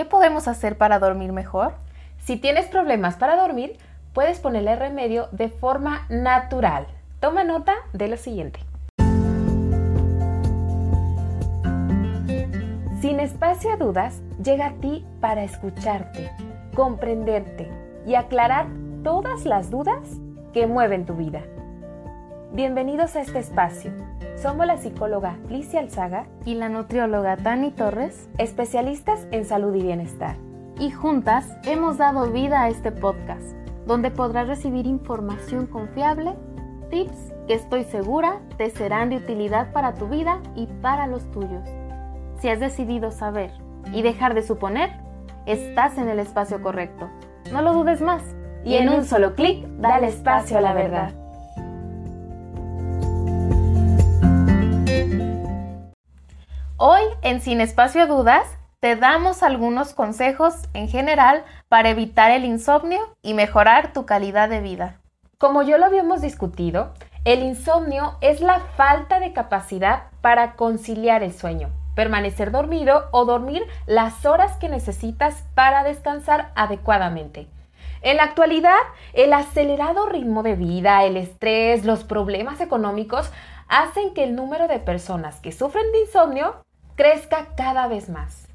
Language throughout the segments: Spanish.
¿qué podemos hacer para dormir mejor? Si tienes problemas para dormir, puedes ponerle remedio de forma natural. Toma nota de lo siguiente. Sin espacio a dudas, llega a ti para escucharte, comprenderte y aclarar todas las dudas que mueven tu vida. Bienvenidos a este espacio. Somos la psicóloga Licia Alzaga y la nutrióloga Tani Torres, especialistas en salud y bienestar. Y juntas hemos dado vida a este podcast, donde podrás recibir información confiable, tips que estoy segura te serán de utilidad para tu vida y para los tuyos. Si has decidido saber y dejar de suponer, estás en el espacio correcto. No lo dudes más. Y en un solo clic, dale espacio a la verdad. Hoy en Sin Espacio Dudas te damos algunos consejos en general para evitar el insomnio y mejorar tu calidad de vida. Como yo lo habíamos discutido, el insomnio es la falta de capacidad para conciliar el sueño permanecer dormido o dormir las horas que necesitas para descansar adecuadamente. En la actualidad, el acelerado ritmo de vida, el estrés, los problemas económicos hacen que el número de personas que sufren de insomnio crezca cada vez más.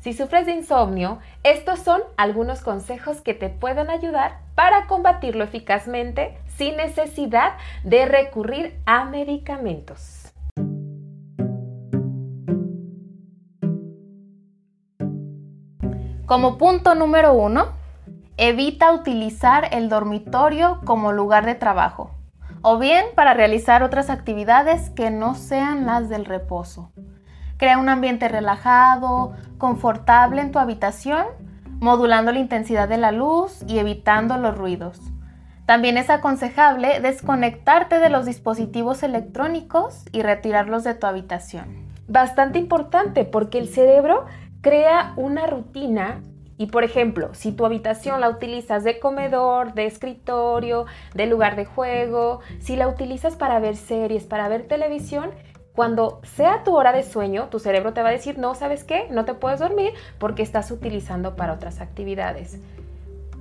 Si sufres de insomnio, estos son algunos consejos que te pueden ayudar para combatirlo eficazmente sin necesidad de recurrir a medicamentos. Como punto número uno, evita utilizar el dormitorio como lugar de trabajo o bien para realizar otras actividades que no sean las del reposo. Crea un ambiente relajado, confortable en tu habitación, modulando la intensidad de la luz y evitando los ruidos. También es aconsejable desconectarte de los dispositivos electrónicos y retirarlos de tu habitación. Bastante importante porque el cerebro Crea una rutina y por ejemplo, si tu habitación la utilizas de comedor, de escritorio, de lugar de juego, si la utilizas para ver series, para ver televisión, cuando sea tu hora de sueño, tu cerebro te va a decir, no, ¿sabes qué? No te puedes dormir porque estás utilizando para otras actividades.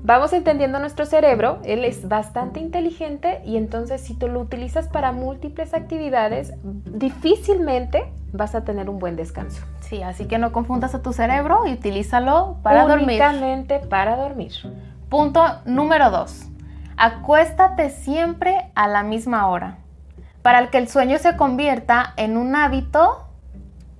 Vamos entendiendo nuestro cerebro, él es bastante inteligente y entonces si tú lo utilizas para múltiples actividades, difícilmente vas a tener un buen descanso. Sí, así que no confundas a tu cerebro y utilízalo para dormir. Únicamente para dormir. Punto número dos. Acuéstate siempre a la misma hora. Para que el sueño se convierta en un hábito,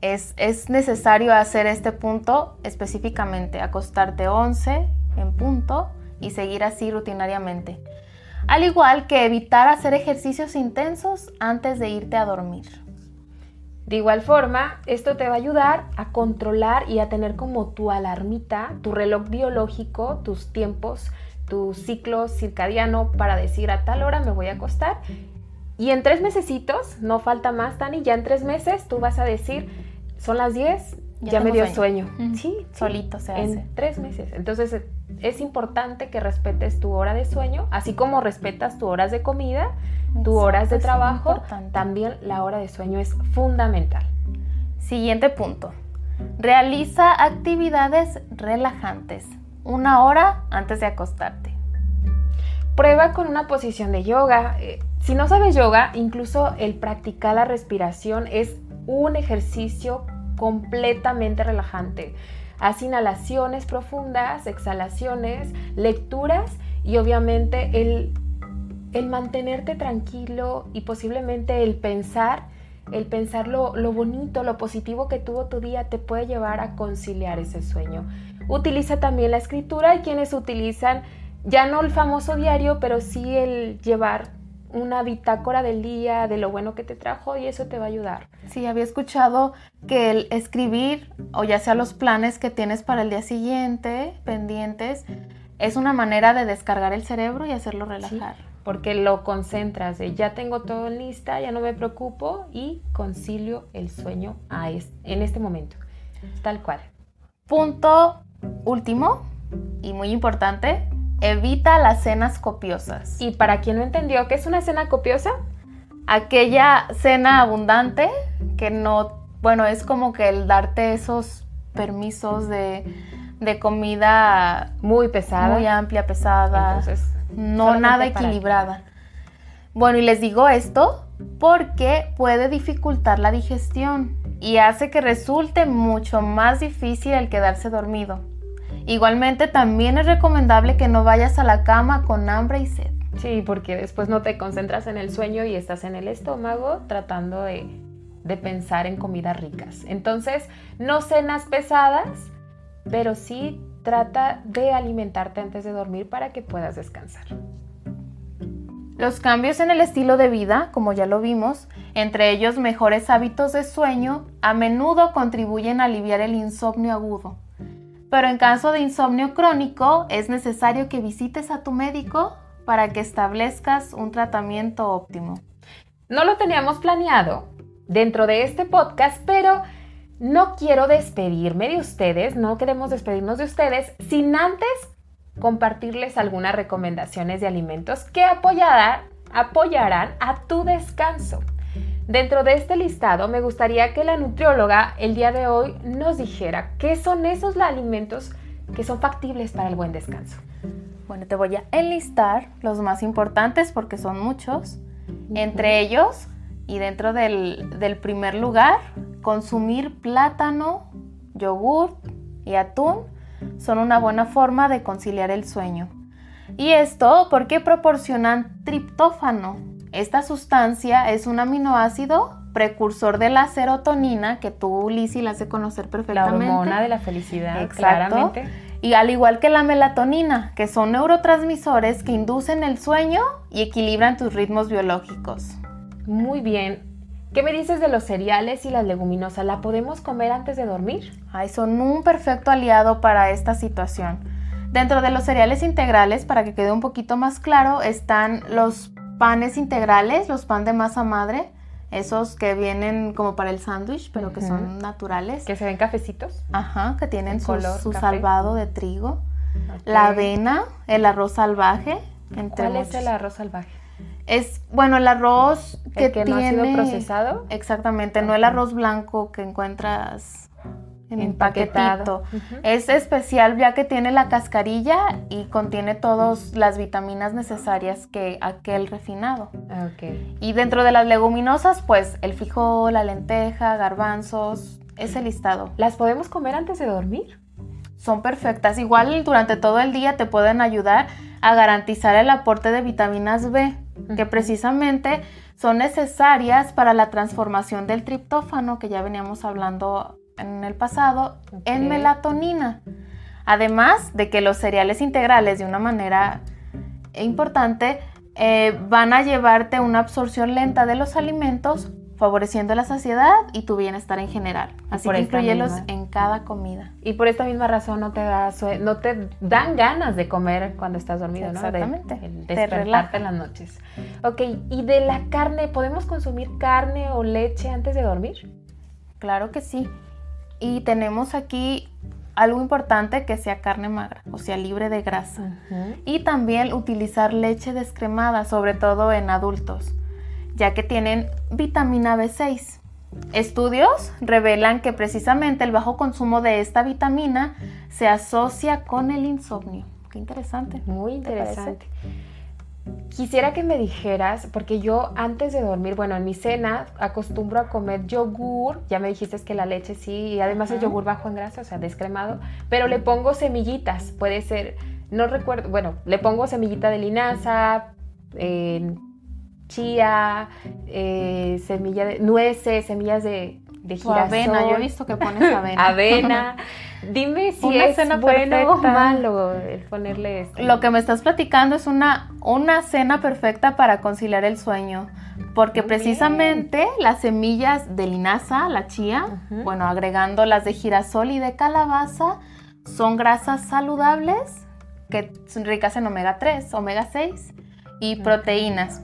es, es necesario hacer este punto específicamente, acostarte 11 en punto y seguir así rutinariamente. Al igual que evitar hacer ejercicios intensos antes de irte a dormir. De igual forma, esto te va a ayudar a controlar y a tener como tu alarmita, tu reloj biológico, tus tiempos, tu ciclo circadiano para decir a tal hora me voy a acostar. Y en tres mesecitos, no falta más, Dani, ya en tres meses tú vas a decir, son las 10, ya, me dio sueño. Sí, solito se hace. En tres meses. Entonces es importante que respetes tu hora de sueño, así como respetas tu horas de comida, tu horas de trabajo, también la hora de sueño es fundamental. Siguiente punto. Realiza actividades relajantes una hora antes de acostarte. Prueba con una posición de yoga. Si no sabes yoga, incluso el practicar la respiración es un ejercicio completamente relajante. Haz inhalaciones profundas, exhalaciones, lecturas y obviamente el, el mantenerte tranquilo y posiblemente el pensar, el pensar lo, lo bonito, lo positivo que tuvo tu día te puede llevar a conciliar ese sueño. Utiliza también la escritura. Hay quienes utilizan ya no el famoso diario, pero sí el llevar una bitácora del día, de lo bueno que te trajo y eso te va a ayudar. Sí, había escuchado que el escribir, o ya sea los planes que tienes para el día siguiente, pendientes, es una manera de descargar el cerebro y hacerlo relajar. porque lo concentras de ya tengo todo en lista, ya no me preocupo y concilio el sueño a en este momento. Tal cual. Punto último y muy importante, Evita las cenas copiosas. Y para quien no entendió, ¿qué es una cena copiosa? Aquella cena abundante que no, bueno, es como que el darte esos permisos de, de comida muy pesada, muy amplia, pesada, Entonces, no nada equilibrada. Bueno, y les digo esto porque puede dificultar la digestión y hace que resulte mucho más difícil el quedarse dormido. Igualmente también es recomendable que no vayas a la cama con hambre y sed. Sí, porque después no te concentras en el sueño y estás en el estómago tratando de, de pensar en comidas ricas. Entonces, no cenas pesadas, pero sí trata de alimentarte antes de dormir para que puedas descansar. Los cambios en el estilo de vida, como ya lo vimos, entre ellos mejores hábitos de sueño, a menudo contribuyen a aliviar el insomnio agudo. Pero en caso de insomnio crónico, es necesario que visites a tu médico para que establezcas un tratamiento óptimo. No lo teníamos planeado dentro de este podcast, pero no quiero despedirme de ustedes, no queremos despedirnos de ustedes sin antes compartirles algunas recomendaciones de alimentos que apoyarán, apoyarán a tu descanso. Dentro de este listado me gustaría que la nutrióloga el día de hoy nos dijera qué son esos alimentos que son factibles para el buen descanso. Bueno, te voy a enlistar los más importantes porque son muchos. Entre ellos, y dentro del, del primer lugar, consumir plátano, yogur y atún son una buena forma de conciliar el sueño. Y esto porque proporcionan triptófano. Esta sustancia es un aminoácido precursor de la serotonina que tú, Lizzy, la has de conocer La perfectamente. hormona de la felicidad, Exacto. claramente. Y al igual que la melatonina, que son neurotransmisores que inducen el sueño y equilibran tus ritmos biológicos. Muy bien. ¿Qué me dices de los cereales y las leguminosas? ¿La podemos comer antes de dormir? Ay, son un perfecto aliado para esta situación. Dentro de los cereales integrales, para que quede un poquito más claro, están los panes integrales, los pan de masa madre, esos que vienen como para el sándwich, pero que son naturales. ¿Que se ven cafecitos? Ajá, que tienen En su, color su café. salvado de trigo. La avena, el arroz salvaje, entre ¿Cuál es el arroz salvaje? Es, bueno, el arroz que, ¿El que no ha sido tiene- procesado? Exactamente, no el arroz blanco que encuentras en Empaquetado. Es especial ya que tiene la cascarilla y contiene todas las vitaminas necesarias que aquel refinado. Y dentro de las leguminosas, pues el frijol, la lenteja, garbanzos, ese listado. ¿Las podemos comer antes de dormir? Son perfectas. Igual durante todo el día te pueden ayudar a garantizar el aporte de vitaminas B, que precisamente son necesarias para la transformación del triptófano, que ya veníamos hablando en el pasado, en Ok. melatonina. Además de que los cereales integrales, de una manera importante, eh, van a llevarte una absorción lenta de los alimentos, favoreciendo la saciedad y tu bienestar en general. Así que incluyelos misma- en cada comida. Y por esta misma razón no te, da no te dan ganas de comer cuando estás dormido, ¿no? De- Exactamente. el Te despertarte en las noches. Ok, ¿y de la carne? ¿Podemos consumir carne o leche antes de dormir? Claro que sí. Y tenemos aquí algo importante que sea carne magra, o sea, libre de grasa. Y también utilizar leche descremada, sobre todo en adultos, ya que tienen vitamina B6. Estudios revelan que precisamente el bajo consumo de esta vitamina se asocia con el insomnio. Qué interesante. Muy interesante. Quisiera que me dijeras, porque yo antes de dormir, bueno, en mi cena acostumbro a comer yogur, ya me dijiste que la leche sí, y además el Ajá. yogur bajo en grasa, o sea, descremado, pero le pongo semillitas, puede ser, no recuerdo, bueno, le pongo semillita de linaza, eh, chía, eh, semilla de nueces, semillas de, de girasol. avena, yo he visto que pones avena. Avena. Dime si Una es cena bueno o malo el ponerle esto. Lo que me estás platicando es una, una cena perfecta para conciliar el sueño, porque Muy precisamente las semillas de linaza, la chía, bueno, agregando las de girasol y de calabaza, son grasas saludables que son ricas en omega 3, omega 6 y proteínas,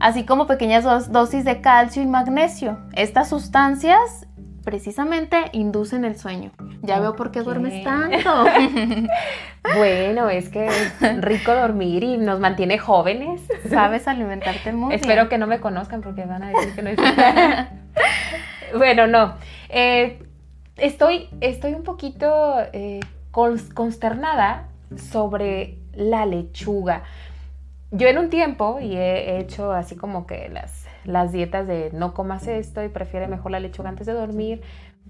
así como pequeñas dos- dosis de calcio y magnesio. Estas sustancias precisamente inducen el sueño. Ya veo por qué duermes tanto. Bueno, es que es rico dormir y nos mantiene jóvenes. Sabes alimentarte muy Espero bien. que no me conozcan porque van a decir que no es. bueno, no. Eh, estoy, estoy un poquito eh, consternada sobre la lechuga. Yo en un tiempo, y he hecho así como que las, las dietas de no comas esto y prefiere mejor la lechuga antes de dormir,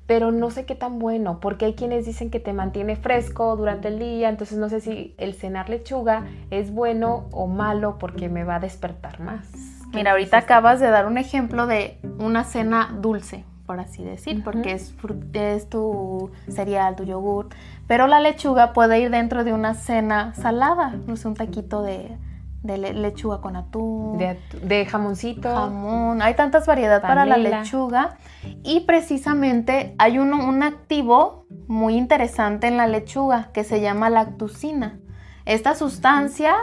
pero no sé qué tan bueno, porque hay quienes dicen que te mantiene fresco durante el día, entonces no sé si el cenar lechuga es bueno o malo porque me va a despertar más. Mira, ahorita acabas de dar un ejemplo de una cena dulce, por así decir, porque es, es tu cereal, tu yogur, pero la lechuga puede ir dentro de una cena salada, no sé, un taquito de, lechuga con atún. De, jamoncito. Jamón. Hay tantas variedades para la lechuga. Y precisamente hay un activo muy interesante en la lechuga que se llama lactucina. Esta sustancia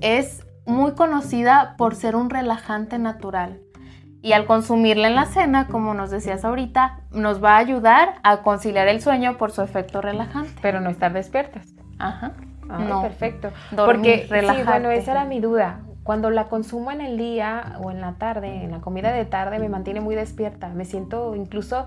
es muy conocida por ser un relajante natural. Y al consumirla en la cena, como nos decías ahorita, nos va a ayudar a conciliar el sueño por su efecto relajante. Pero no estar despiertas. Ajá. No. Perfecto. Porque, sí, bueno, esa era mi duda. Cuando la consumo en el día o en la tarde, en la comida de tarde, me mantiene muy despierta. Me siento incluso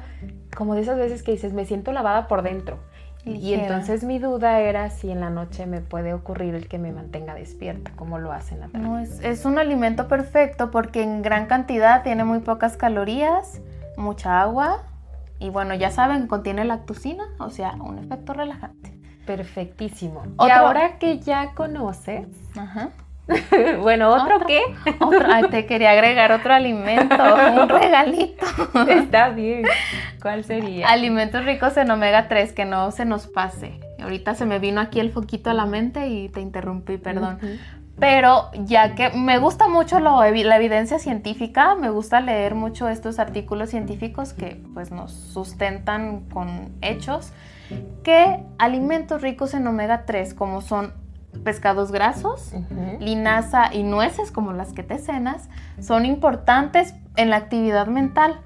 como de esas veces que dices, me siento lavada por dentro. Y entonces mi duda era si en la noche me puede ocurrir el que me mantenga despierta, como lo hace en la tarde. No, es, es un alimento perfecto porque en gran cantidad tiene muy pocas calorías, mucha agua y bueno, ya saben, contiene lactocina, o sea, un efecto relajante. Perfectísimo. Y ahora que ya conoces, Ajá. bueno, ¿otro, qué? te quería agregar otro alimento, un regalito. Está bien. ¿Cuál sería? Alimentos ricos en omega 3, que no se nos pase. Ahorita se me vino aquí el foquito a la mente y te interrumpí, perdón. Pero ya que me gusta mucho la evidencia científica, me gusta leer mucho estos artículos científicos que pues nos sustentan con hechos, que alimentos ricos en omega 3, como son pescados grasos, linaza y nueces como las que te cenas, son importantes en la actividad mental,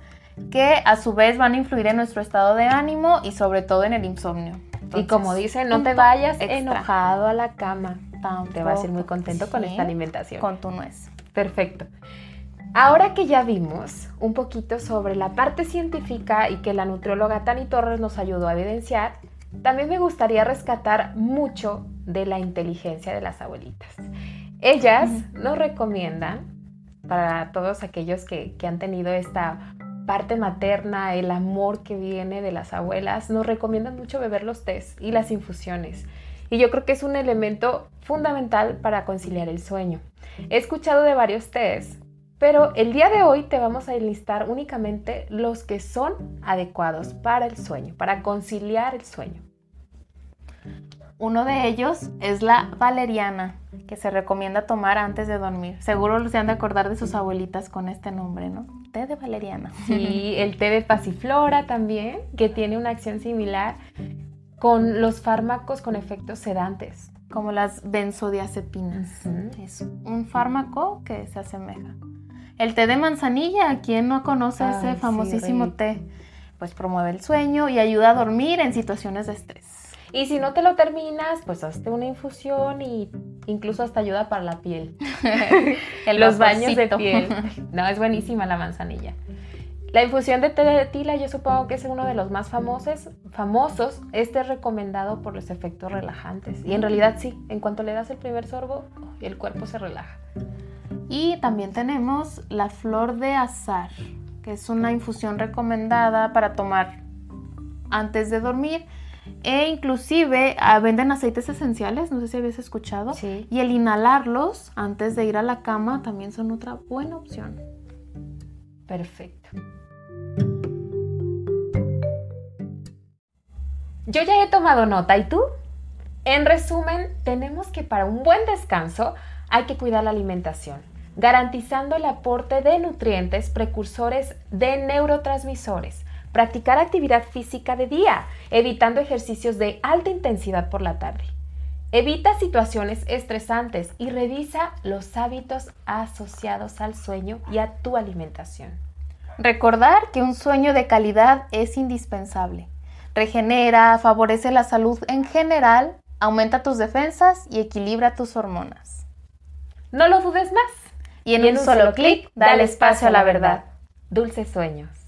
que a su vez van a influir en nuestro estado de ánimo y sobre todo en el insomnio. y como dice, no te vayas enojado a la cama. te vas a ir muy contento con esta alimentación. Con tu nuez. Perfecto. Ahora que ya vimos un poquito sobre la parte científica y que la nutrióloga Tani Torres nos ayudó a evidenciar, también me gustaría rescatar mucho de la inteligencia de las abuelitas. Ellas nos recomiendan, para todos aquellos que, han tenido esta parte materna, el amor que viene de las abuelas, nos recomiendan mucho beber los tés y las infusiones. Y yo creo que es un elemento fundamental para conciliar el sueño. He escuchado de varios tés, pero el día de hoy te vamos a enlistar únicamente los que son adecuados para el sueño, para conciliar el sueño. Uno de ellos es la valeriana, que se recomienda tomar antes de dormir. Seguro se han de acordar de sus abuelitas con este nombre, ¿no? Té de valeriana. Sí, el té de pasiflora también, que tiene una acción similar con los fármacos con efectos sedantes. Como las benzodiazepinas. Es un fármaco que se asemeja. El té de manzanilla, ¿quién no conoce ese famosísimo té? Pues promueve el sueño y ayuda a dormir en situaciones de estrés. Y si no te lo terminas, pues hazte una infusión y incluso hasta ayuda para la piel. en Los baños de piel. No, es buenísima la manzanilla. La infusión de té de tila yo supongo que es uno de los más famosos. famosos. Este es recomendado por los efectos relajantes. Y en realidad sí, en cuanto le das el primer sorbo, el cuerpo se relaja. Y también tenemos la flor de azar, que es una infusión recomendada para tomar antes de dormir e inclusive ah, venden aceites esenciales, no sé si habías escuchado. Y el inhalarlos antes de ir a la cama también son otra buena opción. Perfecto. Yo ya he tomado nota, ¿y tú? En resumen, tenemos que para un buen descanso hay que cuidar la alimentación, garantizando el aporte de nutrientes precursores de neurotransmisores Practicar actividad física de día, evitando ejercicios de alta intensidad por la tarde. Evita situaciones estresantes y revisa los hábitos asociados al sueño y a tu alimentación. Recordar que un sueño de calidad es indispensable. Regenera, favorece la salud en general, aumenta tus defensas y equilibra tus hormonas. No lo dudes más. Y en, un, solo clic, dale espacio a la verdad. Dulces sueños.